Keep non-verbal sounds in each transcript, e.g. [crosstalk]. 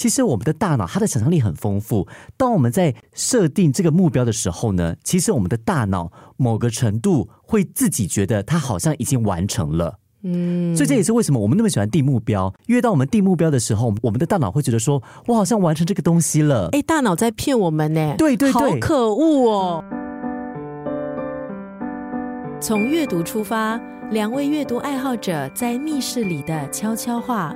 其实我们的大脑它的想象力很丰富。当我们在设定这个目标的时候呢，其实我们的大脑某个程度会自己觉得它好像已经完成了。嗯，所以这也是为什么我们那么喜欢定目标。因为当我们定目标的时候，我们的大脑会觉得说：“我好像完成这个东西了。”哎，大脑在骗我们呢。对对对，好可恶哦！从阅读出发，两位阅读爱好者在密室里的悄悄话。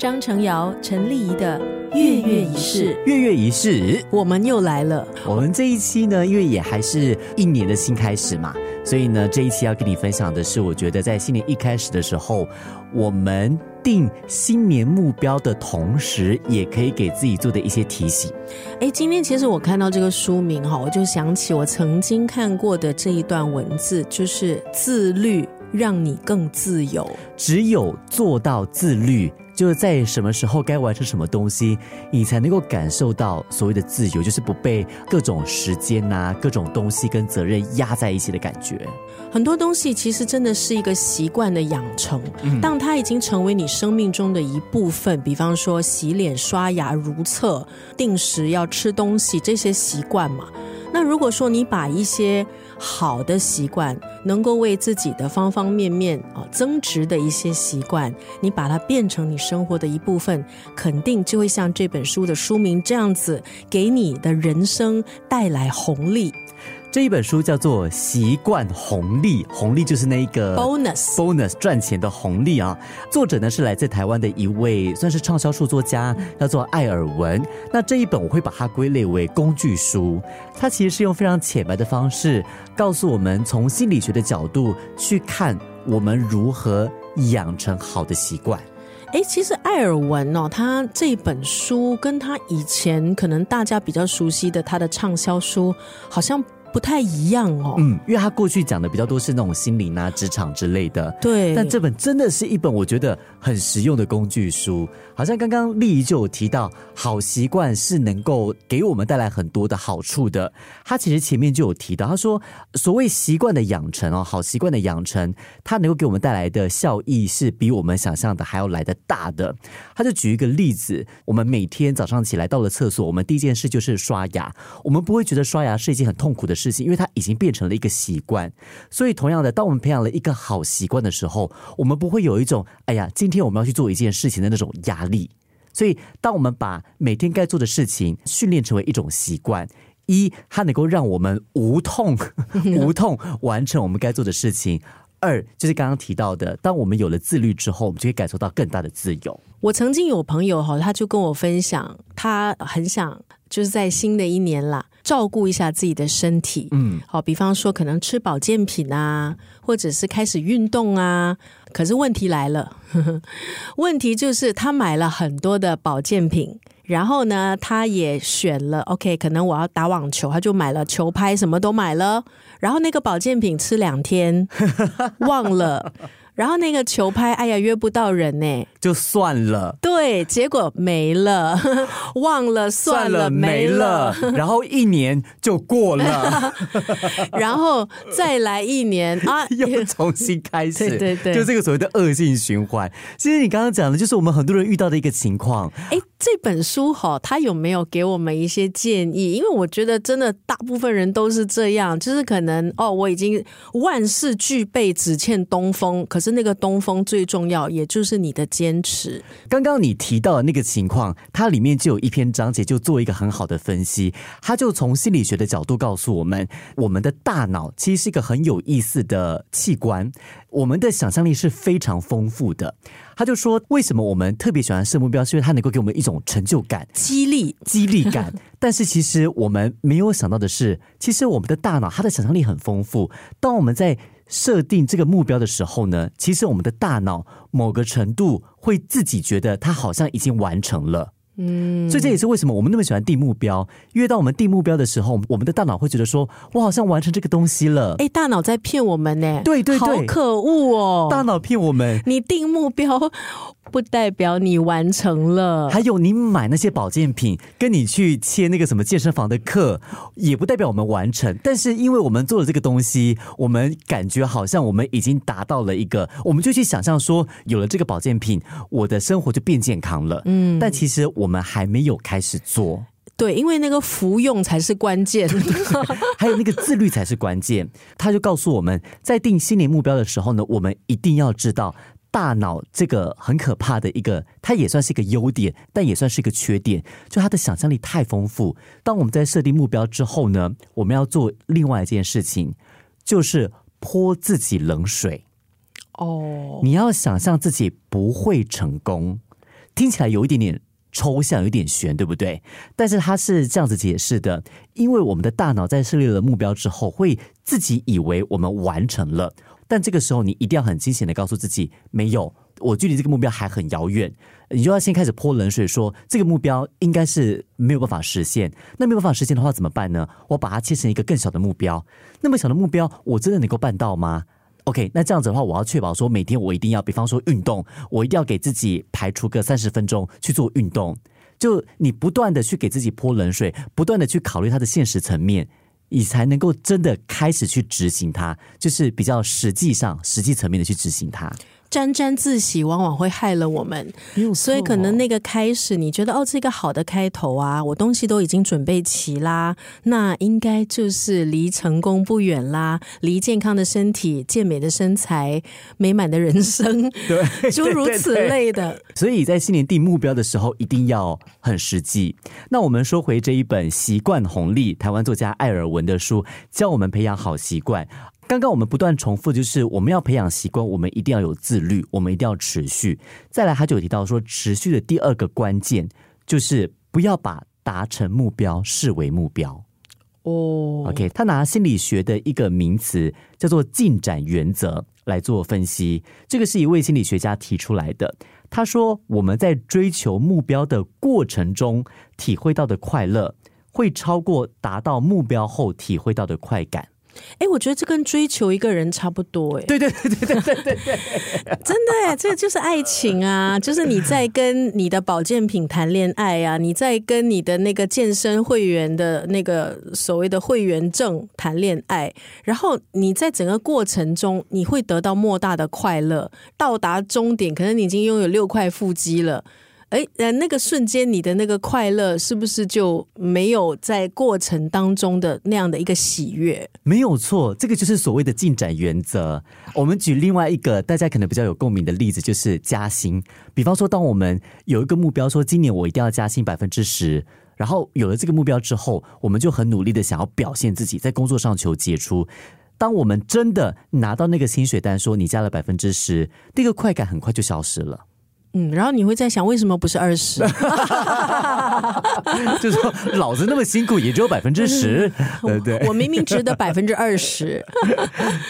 张成尧、陈丽仪的月月仪式，月月仪式，我们又来了。我们这一期呢，因为也还是一年的新开始嘛，所以呢，这一期要跟你分享的是，我觉得在新年一开始的时候，我们定新年目标的同时，也可以给自己做的一些提醒。哎，今天其实我看到这个书名哈，我就想起我曾经看过的这一段文字，就是自律让你更自由。只有做到自律。就是在什么时候该完成什么东西，你才能够感受到所谓的自由，就是不被各种时间呐、各种东西跟责任压在一起的感觉。很多东西其实真的是一个习惯的养成，当它已经成为你生命中的一部分，比方说洗脸、刷牙、如厕、定时要吃东西这些习惯嘛。那如果说你把一些好的习惯，能够为自己的方方面面啊增值的一些习惯，你把它变成你生活的一部分，肯定就会像这本书的书名这样子，给你的人生带来红利。这一本书叫做《习惯红利》，红利就是那一个 bonus bonus 赚钱的红利啊。作者呢是来自台湾的一位算是畅销书作家，叫做艾尔文。那这一本我会把它归类为工具书，它其实是用非常浅白的方式告诉我们，从心理学的角度去看我们如何养成好的习惯。哎，其实艾尔文哦，他这本书跟他以前可能大家比较熟悉的他的畅销书，好像。不太一样哦，嗯，因为他过去讲的比较多是那种心灵啊、职场之类的，对。但这本真的是一本我觉得很实用的工具书。好像刚刚丽仪就有提到，好习惯是能够给我们带来很多的好处的。他其实前面就有提到，他说所谓习惯的养成哦，好习惯的养成，它能够给我们带来的效益是比我们想象的还要来的大的。他就举一个例子，我们每天早上起来到了厕所，我们第一件事就是刷牙，我们不会觉得刷牙是一件很痛苦的。事情，因为它已经变成了一个习惯，所以同样的，当我们培养了一个好习惯的时候，我们不会有一种“哎呀，今天我们要去做一件事情”的那种压力。所以，当我们把每天该做的事情训练成为一种习惯，一，它能够让我们无痛 [laughs] 无痛完成我们该做的事情；二，就是刚刚提到的，当我们有了自律之后，我们就会感受到更大的自由。我曾经有朋友哈，他就跟我分享，他很想就是在新的一年啦。照顾一下自己的身体，嗯，好，比方说可能吃保健品啊，或者是开始运动啊。可是问题来了，问题就是他买了很多的保健品，然后呢，他也选了 OK，可能我要打网球，他就买了球拍，什么都买了。然后那个保健品吃两天，[laughs] 忘了。然后那个球拍，哎呀，约不到人呢，就算了。对，结果没了，[laughs] 忘了，算了，没了。然后一年就过了，[laughs] 然后再来一年啊，又重新开始。对对对，就这个所谓的恶性循环。其实你刚刚讲的，就是我们很多人遇到的一个情况。哎，这本书哈，它有没有给我们一些建议？因为我觉得真的大部分人都是这样，就是可能哦，我已经万事俱备，只欠东风。可是那个东风最重要，也就是你的坚持。刚刚你提到的那个情况，它里面就有一篇章节，就做一个很好的分析。他就从心理学的角度告诉我们，我们的大脑其实是一个很有意思的器官，我们的想象力是非常丰富的。他就说，为什么我们特别喜欢设目标，是因为它能够给我们一种成就感、激励、激励感。[laughs] 但是其实我们没有想到的是，其实我们的大脑它的想象力很丰富。当我们在设定这个目标的时候呢，其实我们的大脑某个程度会自己觉得它好像已经完成了。嗯，所以这也是为什么我们那么喜欢定目标。因为当我们定目标的时候，我们的大脑会觉得说：“我好像完成这个东西了。”哎，大脑在骗我们呢。对对对，好可恶哦！大脑骗我们。你定目标，不代表你完成了。还有你买那些保健品，跟你去切那个什么健身房的课，也不代表我们完成。但是因为我们做了这个东西，我们感觉好像我们已经达到了一个，我们就去想象说，有了这个保健品，我的生活就变健康了。嗯，但其实我们还没有开始做。对，因为那个服用才是关键，[laughs] 还有那个自律才是关键。他就告诉我们在定新年目标的时候呢，我们一定要知道大脑这个很可怕的一个，它也算是一个优点，但也算是一个缺点，就它的想象力太丰富。当我们在设定目标之后呢，我们要做另外一件事情，就是泼自己冷水。哦，你要想象自己不会成功，听起来有一点点。抽象有点悬，对不对？但是他是这样子解释的：，因为我们的大脑在设立了目标之后，会自己以为我们完成了，但这个时候你一定要很清醒的告诉自己，没有，我距离这个目标还很遥远。你就要先开始泼冷水，说这个目标应该是没有办法实现。那没有办法实现的话怎么办呢？我把它切成一个更小的目标。那么小的目标，我真的能够办到吗？OK，那这样子的话，我要确保说每天我一定要，比方说运动，我一定要给自己排出个三十分钟去做运动。就你不断的去给自己泼冷水，不断的去考虑它的现实层面，你才能够真的开始去执行它，就是比较实际上实际层面的去执行它。沾沾自喜往往会害了我们，所以可能那个开始你觉得哦，这个好的开头啊，我东西都已经准备齐啦，那应该就是离成功不远啦，离健康的身体、健美的身材、美满的人生，[laughs] 对，[laughs] 诸如此类的。所以在新年定目标的时候，一定要很实际。那我们说回这一本《习惯红利》，台湾作家艾尔文的书，教我们培养好习惯。刚刚我们不断重复，就是我们要培养习惯，我们一定要有自律，我们一定要持续。再来，他就有提到说，持续的第二个关键就是不要把达成目标视为目标。哦，OK，他拿心理学的一个名词叫做进展原则来做分析。这个是一位心理学家提出来的。他说，我们在追求目标的过程中体会到的快乐，会超过达到目标后体会到的快感。哎，我觉得这跟追求一个人差不多哎。对对对对对对对，[laughs] 真的哎，这就是爱情啊！就是你在跟你的保健品谈恋爱啊，你在跟你的那个健身会员的那个所谓的会员证谈恋爱，然后你在整个过程中你会得到莫大的快乐，到达终点，可能你已经拥有六块腹肌了。哎，呃，那个瞬间，你的那个快乐是不是就没有在过程当中的那样的一个喜悦？没有错，这个就是所谓的进展原则。我们举另外一个大家可能比较有共鸣的例子，就是加薪。比方说，当我们有一个目标，说今年我一定要加薪百分之十，然后有了这个目标之后，我们就很努力的想要表现自己，在工作上求杰出。当我们真的拿到那个薪水单，说你加了百分之十，那个快感很快就消失了。嗯，然后你会在想，为什么不是二十？[laughs] 就说，老子那么辛苦，也只有百分之十，对对？我明明值得百分之二十。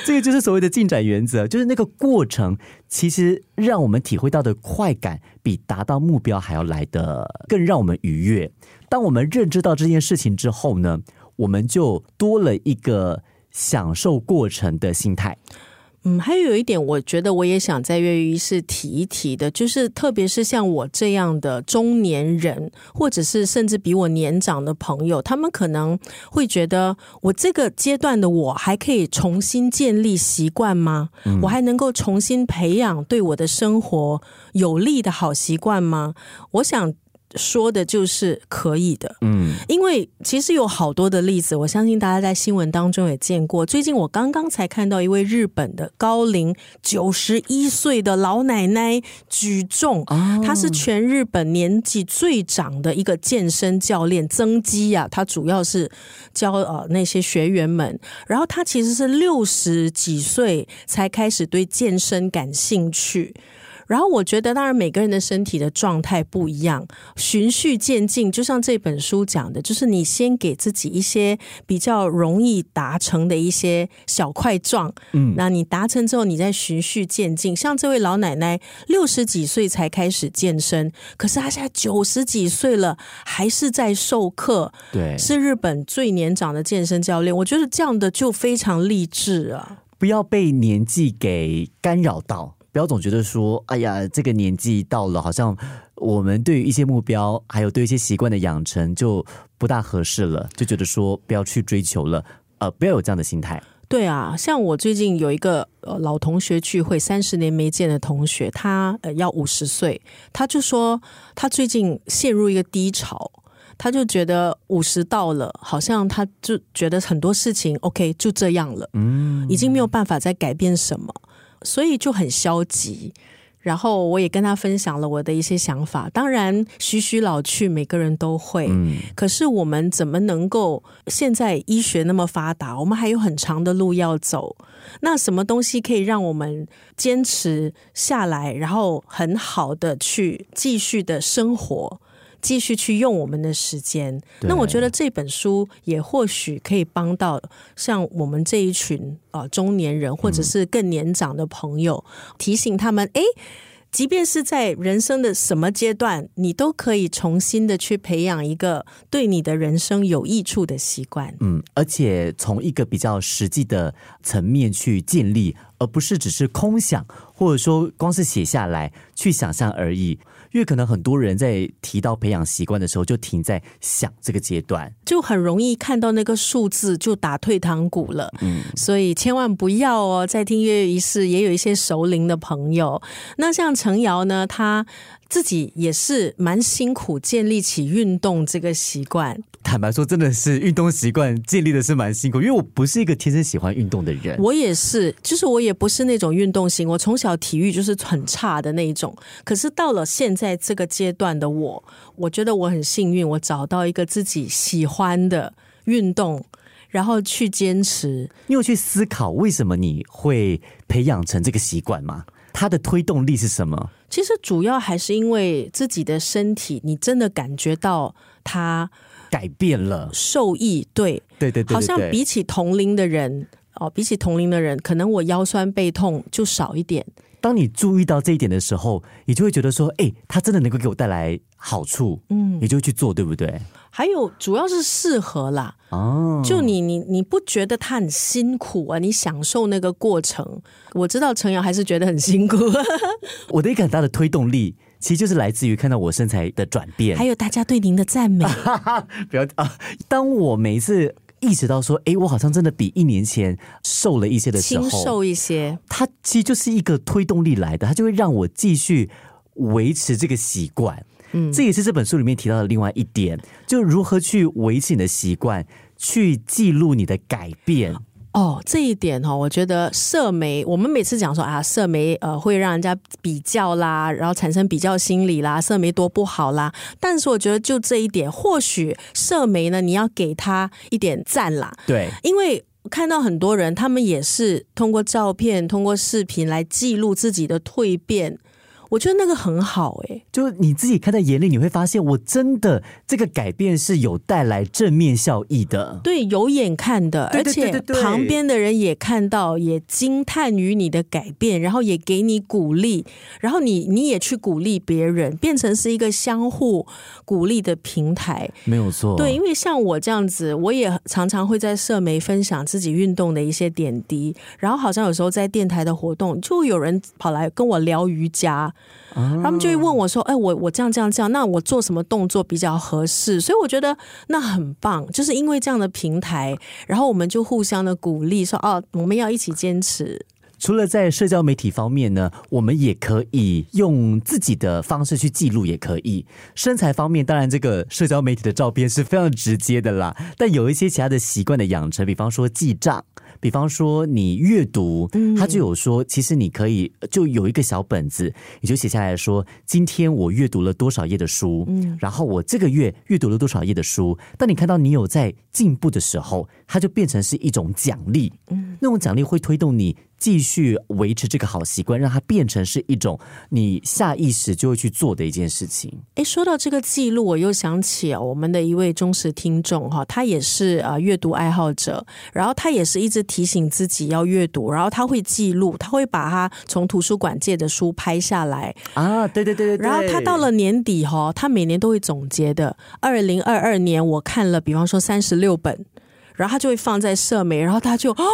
这个就是所谓的进展原则，就是那个过程，其实让我们体会到的快感，比达到目标还要来的更让我们愉悦。当我们认知到这件事情之后呢，我们就多了一个享受过程的心态。嗯，还有一点，我觉得我也想在粤语是提一提的，就是特别是像我这样的中年人，或者是甚至比我年长的朋友，他们可能会觉得，我这个阶段的我还可以重新建立习惯吗？我还能够重新培养对我的生活有利的好习惯吗？我想。说的就是可以的，嗯，因为其实有好多的例子，我相信大家在新闻当中也见过。最近我刚刚才看到一位日本的高龄九十一岁的老奶奶举重，她是全日本年纪最长的一个健身教练，增肌呀，她主要是教呃那些学员们。然后她其实是六十几岁才开始对健身感兴趣。然后我觉得，当然每个人的身体的状态不一样，循序渐进，就像这本书讲的，就是你先给自己一些比较容易达成的一些小块状，嗯，那你达成之后，你再循序渐进。像这位老奶奶，六十几岁才开始健身，可是她现在九十几岁了，还是在授课，对，是日本最年长的健身教练。我觉得这样的就非常励志啊！不要被年纪给干扰到。不要总觉得说，哎呀，这个年纪到了，好像我们对于一些目标，还有对一些习惯的养成就不大合适了，就觉得说不要去追求了，呃，不要有这样的心态。对啊，像我最近有一个呃老同学聚会，三十年没见的同学，他呃要五十岁，他就说他最近陷入一个低潮，他就觉得五十到了，好像他就觉得很多事情 OK 就这样了，嗯，已经没有办法再改变什么，所以就很消极。然后我也跟他分享了我的一些想法。当然，徐徐老去，每个人都会。嗯。可是我们怎么能够现在医学那么发达，我们还有很长的路要走。那什么东西可以让我们坚持下来，然后很好的去继续的生活？继续去用我们的时间，那我觉得这本书也或许可以帮到像我们这一群啊中年人，或者是更年长的朋友，提醒他们：哎，即便是在人生的什么阶段，你都可以重新的去培养一个对你的人生有益处的习惯。嗯，而且从一个比较实际的层面去建立，而不是只是空想，或者说光是写下来去想象而已。因为可能很多人在提到培养习惯的时候，就停在想这个阶段，就很容易看到那个数字就打退堂鼓了。嗯，所以千万不要哦。在听月月仪式，也有一些熟龄的朋友。那像陈瑶呢，他自己也是蛮辛苦建立起运动这个习惯。坦白说，真的是运动习惯建立的是蛮辛苦，因为我不是一个天生喜欢运动的人。我也是，就是我也不是那种运动型，我从小体育就是很差的那一种。可是到了现在这个阶段的我，我觉得我很幸运，我找到一个自己喜欢的运动，然后去坚持。你有去思考为什么你会培养成这个习惯吗？它的推动力是什么？其实主要还是因为自己的身体，你真的感觉到它。改变了，受益对对对对，好像比起同龄的人哦，比起同龄的人，可能我腰酸背痛就少一点。当你注意到这一点的时候，你就会觉得说，哎，它真的能够给我带来好处，嗯，你就去做，对不对？还有主要是适合啦，哦，就你你你不觉得它很辛苦啊？你享受那个过程。我知道陈瑶还是觉得很辛苦，[laughs] 我的一个很大的推动力。其实就是来自于看到我身材的转变，还有大家对您的赞美。[laughs] 不要啊！当我每一次意识到说，哎，我好像真的比一年前瘦了一些的时候，瘦一些，它其实就是一个推动力来的，它就会让我继续维持这个习惯。嗯，这也是这本书里面提到的另外一点，就如何去维持你的习惯，去记录你的改变。哦，这一点哈，我觉得社媒，我们每次讲说啊，社媒呃会让人家比较啦，然后产生比较心理啦，社媒多不好啦。但是我觉得就这一点，或许社媒呢，你要给他一点赞啦。对，因为看到很多人，他们也是通过照片、通过视频来记录自己的蜕变。我觉得那个很好哎，就是你自己看在眼里，你会发现，我真的这个改变是有带来正面效益的。对，有眼看的，而且旁边的人也看到，也惊叹于你的改变，然后也给你鼓励，然后你你也去鼓励别人，变成是一个相互鼓励的平台。没有错，对，因为像我这样子，我也常常会在社媒分享自己运动的一些点滴，然后好像有时候在电台的活动，就有人跑来跟我聊瑜伽。他们就会问我说：“哎，我我这样这样这样，那我做什么动作比较合适？”所以我觉得那很棒，就是因为这样的平台，然后我们就互相的鼓励，说：“哦，我们要一起坚持。”除了在社交媒体方面呢，我们也可以用自己的方式去记录，也可以。身材方面，当然这个社交媒体的照片是非常直接的啦，但有一些其他的习惯的养成，比方说记账。比方说，你阅读，他就有说，其实你可以就有一个小本子，你就写下来说，今天我阅读了多少页的书，嗯，然后我这个月阅读了多少页的书。当你看到你有在进步的时候，它就变成是一种奖励，嗯，那种奖励会推动你。继续维持这个好习惯，让它变成是一种你下意识就会去做的一件事情。哎，说到这个记录，我又想起我们的一位忠实听众哈，他也是啊阅读爱好者，然后他也是一直提醒自己要阅读，然后他会记录，他会把他从图书馆借的书拍下来啊，对对对对，然后他到了年底哈，他每年都会总结的。二零二二年我看了，比方说三十六本。然后他就会放在社媒，然后他就哦，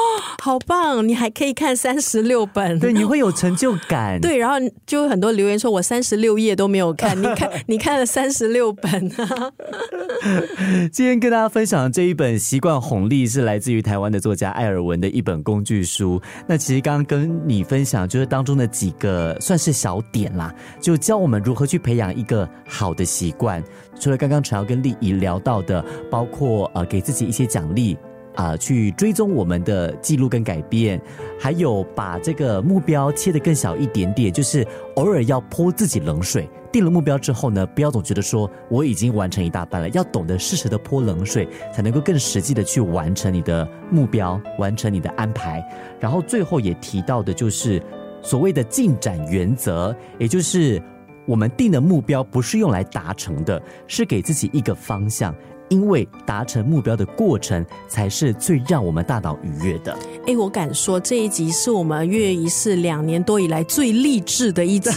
好棒，你还可以看三十六本，对，你会有成就感。对，然后就有很多留言说我三十六页都没有看，[laughs] 你看你看了三十六本啊。[laughs] 今天跟大家分享的这一本《习惯红利》是来自于台湾的作家艾尔文的一本工具书。那其实刚刚跟你分享，就是当中的几个算是小点啦，就教我们如何去培养一个好的习惯。除了刚刚陈瑶跟丽怡聊到的，包括呃给自己一些奖励。啊，去追踪我们的记录跟改变，还有把这个目标切得更小一点点，就是偶尔要泼自己冷水。定了目标之后呢，不要总觉得说我已经完成一大半了，要懂得适时的泼冷水，才能够更实际的去完成你的目标，完成你的安排。然后最后也提到的就是所谓的进展原则，也就是我们定的目标不是用来达成的，是给自己一个方向。因为达成目标的过程才是最让我们大脑愉悦的。哎，我敢说这一集是我们月仪式两年多以来最励志的一集。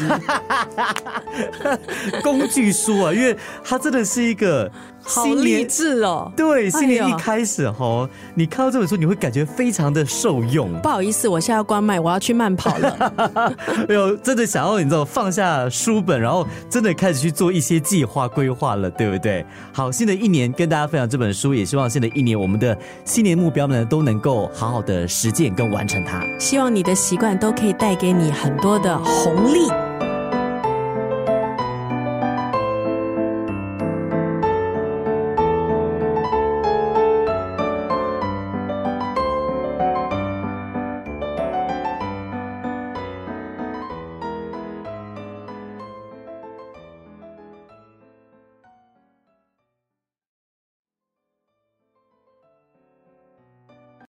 [laughs] 工具书啊，因为它真的是一个。好励志哦！对，新年一开始哈，你看到这本书，你会感觉非常的受用。不好意思，我现在要关麦，我要去慢跑了。[laughs] 哎呦，真的想要你知道放下书本，然后真的开始去做一些计划规划了，对不对？好，新的一年跟大家分享这本书，也希望新的一年我们的新年目标呢都能够好好的实践跟完成它。希望你的习惯都可以带给你很多的红利。